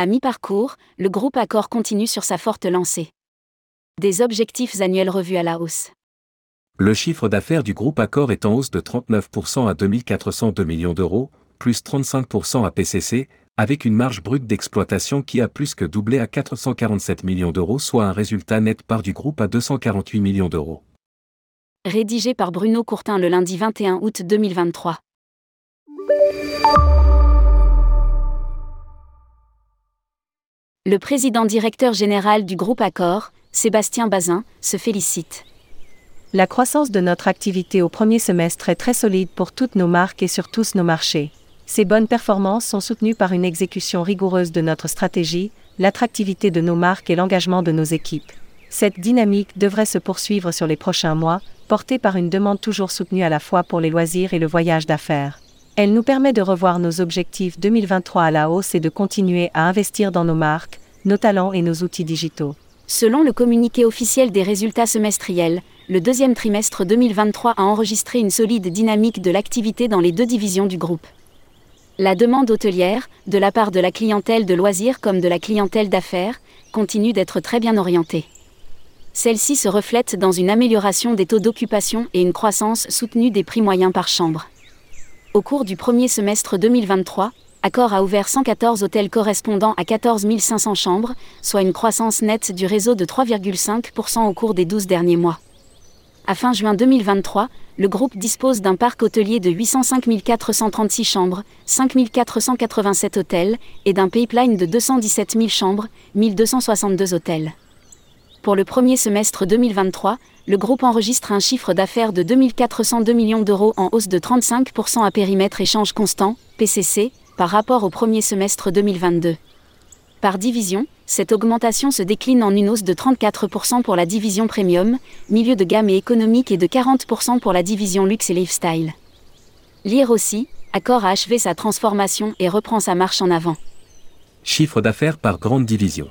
À mi-parcours, le groupe Accor continue sur sa forte lancée. Des objectifs annuels revus à la hausse. Le chiffre d'affaires du groupe Accor est en hausse de 39% à 2402 millions d'euros, plus 35% à PCC, avec une marge brute d'exploitation qui a plus que doublé à 447 millions d'euros, soit un résultat net part du groupe à 248 millions d'euros. Rédigé par Bruno Courtin le lundi 21 août 2023. Le président directeur général du groupe Accor, Sébastien Bazin, se félicite. La croissance de notre activité au premier semestre est très solide pour toutes nos marques et sur tous nos marchés. Ces bonnes performances sont soutenues par une exécution rigoureuse de notre stratégie, l'attractivité de nos marques et l'engagement de nos équipes. Cette dynamique devrait se poursuivre sur les prochains mois, portée par une demande toujours soutenue à la fois pour les loisirs et le voyage d'affaires. Elle nous permet de revoir nos objectifs 2023 à la hausse et de continuer à investir dans nos marques, nos talents et nos outils digitaux. Selon le communiqué officiel des résultats semestriels, le deuxième trimestre 2023 a enregistré une solide dynamique de l'activité dans les deux divisions du groupe. La demande hôtelière, de la part de la clientèle de loisirs comme de la clientèle d'affaires, continue d'être très bien orientée. Celle-ci se reflète dans une amélioration des taux d'occupation et une croissance soutenue des prix moyens par chambre. Au cours du premier semestre 2023, Accor a ouvert 114 hôtels correspondant à 14 500 chambres, soit une croissance nette du réseau de 3,5% au cours des 12 derniers mois. À fin juin 2023, le groupe dispose d'un parc hôtelier de 805 436 chambres, 5 487 hôtels, et d'un pipeline de 217 000 chambres, 1262 hôtels. Pour le premier semestre 2023, le groupe enregistre un chiffre d'affaires de 2402 millions d'euros en hausse de 35% à périmètre échange constant, PCC, par rapport au premier semestre 2022. Par division, cette augmentation se décline en une hausse de 34% pour la division premium, milieu de gamme et économique et de 40% pour la division luxe et lifestyle. Lire aussi, Accor a achevé sa transformation et reprend sa marche en avant. Chiffre d'affaires par grande division.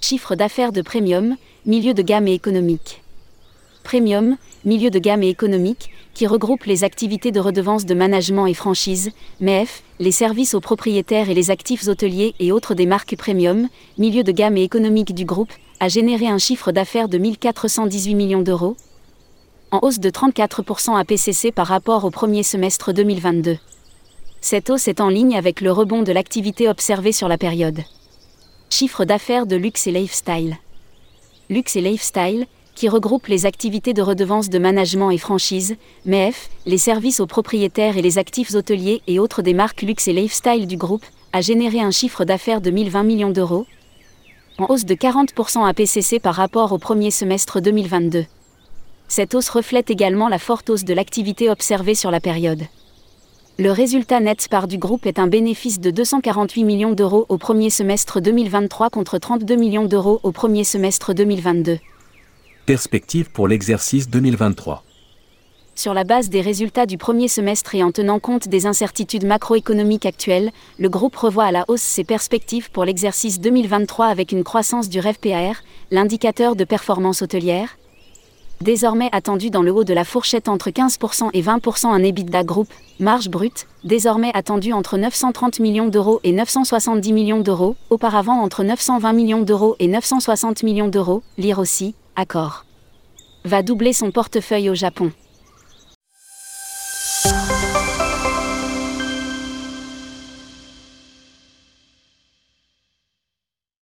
Chiffre d'affaires de premium, milieu de gamme et économique. Premium, milieu de gamme et économique, qui regroupe les activités de redevance de management et franchise, MEF, les services aux propriétaires et les actifs hôteliers et autres des marques premium, milieu de gamme et économique du groupe, a généré un chiffre d'affaires de 1418 millions d'euros, en hausse de 34% à PCC par rapport au premier semestre 2022. Cette hausse est en ligne avec le rebond de l'activité observée sur la période. Chiffre d'affaires de luxe et lifestyle. Luxe et lifestyle, qui regroupe les activités de redevance de management et franchise, MEF, les services aux propriétaires et les actifs hôteliers et autres des marques luxe et lifestyle du groupe, a généré un chiffre d'affaires de 1020 millions d'euros, en hausse de 40% à PCC par rapport au premier semestre 2022. Cette hausse reflète également la forte hausse de l'activité observée sur la période. Le résultat net par du groupe est un bénéfice de 248 millions d'euros au premier semestre 2023 contre 32 millions d'euros au premier semestre 2022. Perspective pour l'exercice 2023. Sur la base des résultats du premier semestre et en tenant compte des incertitudes macroéconomiques actuelles, le groupe revoit à la hausse ses perspectives pour l'exercice 2023 avec une croissance du REVPAR, l'indicateur de performance hôtelière, désormais attendu dans le haut de la fourchette entre 15% et 20% un EBITDA groupe, marge brute, désormais attendu entre 930 millions d'euros et 970 millions d'euros, auparavant entre 920 millions d'euros et 960 millions d'euros, lire aussi, Accord. Va doubler son portefeuille au Japon.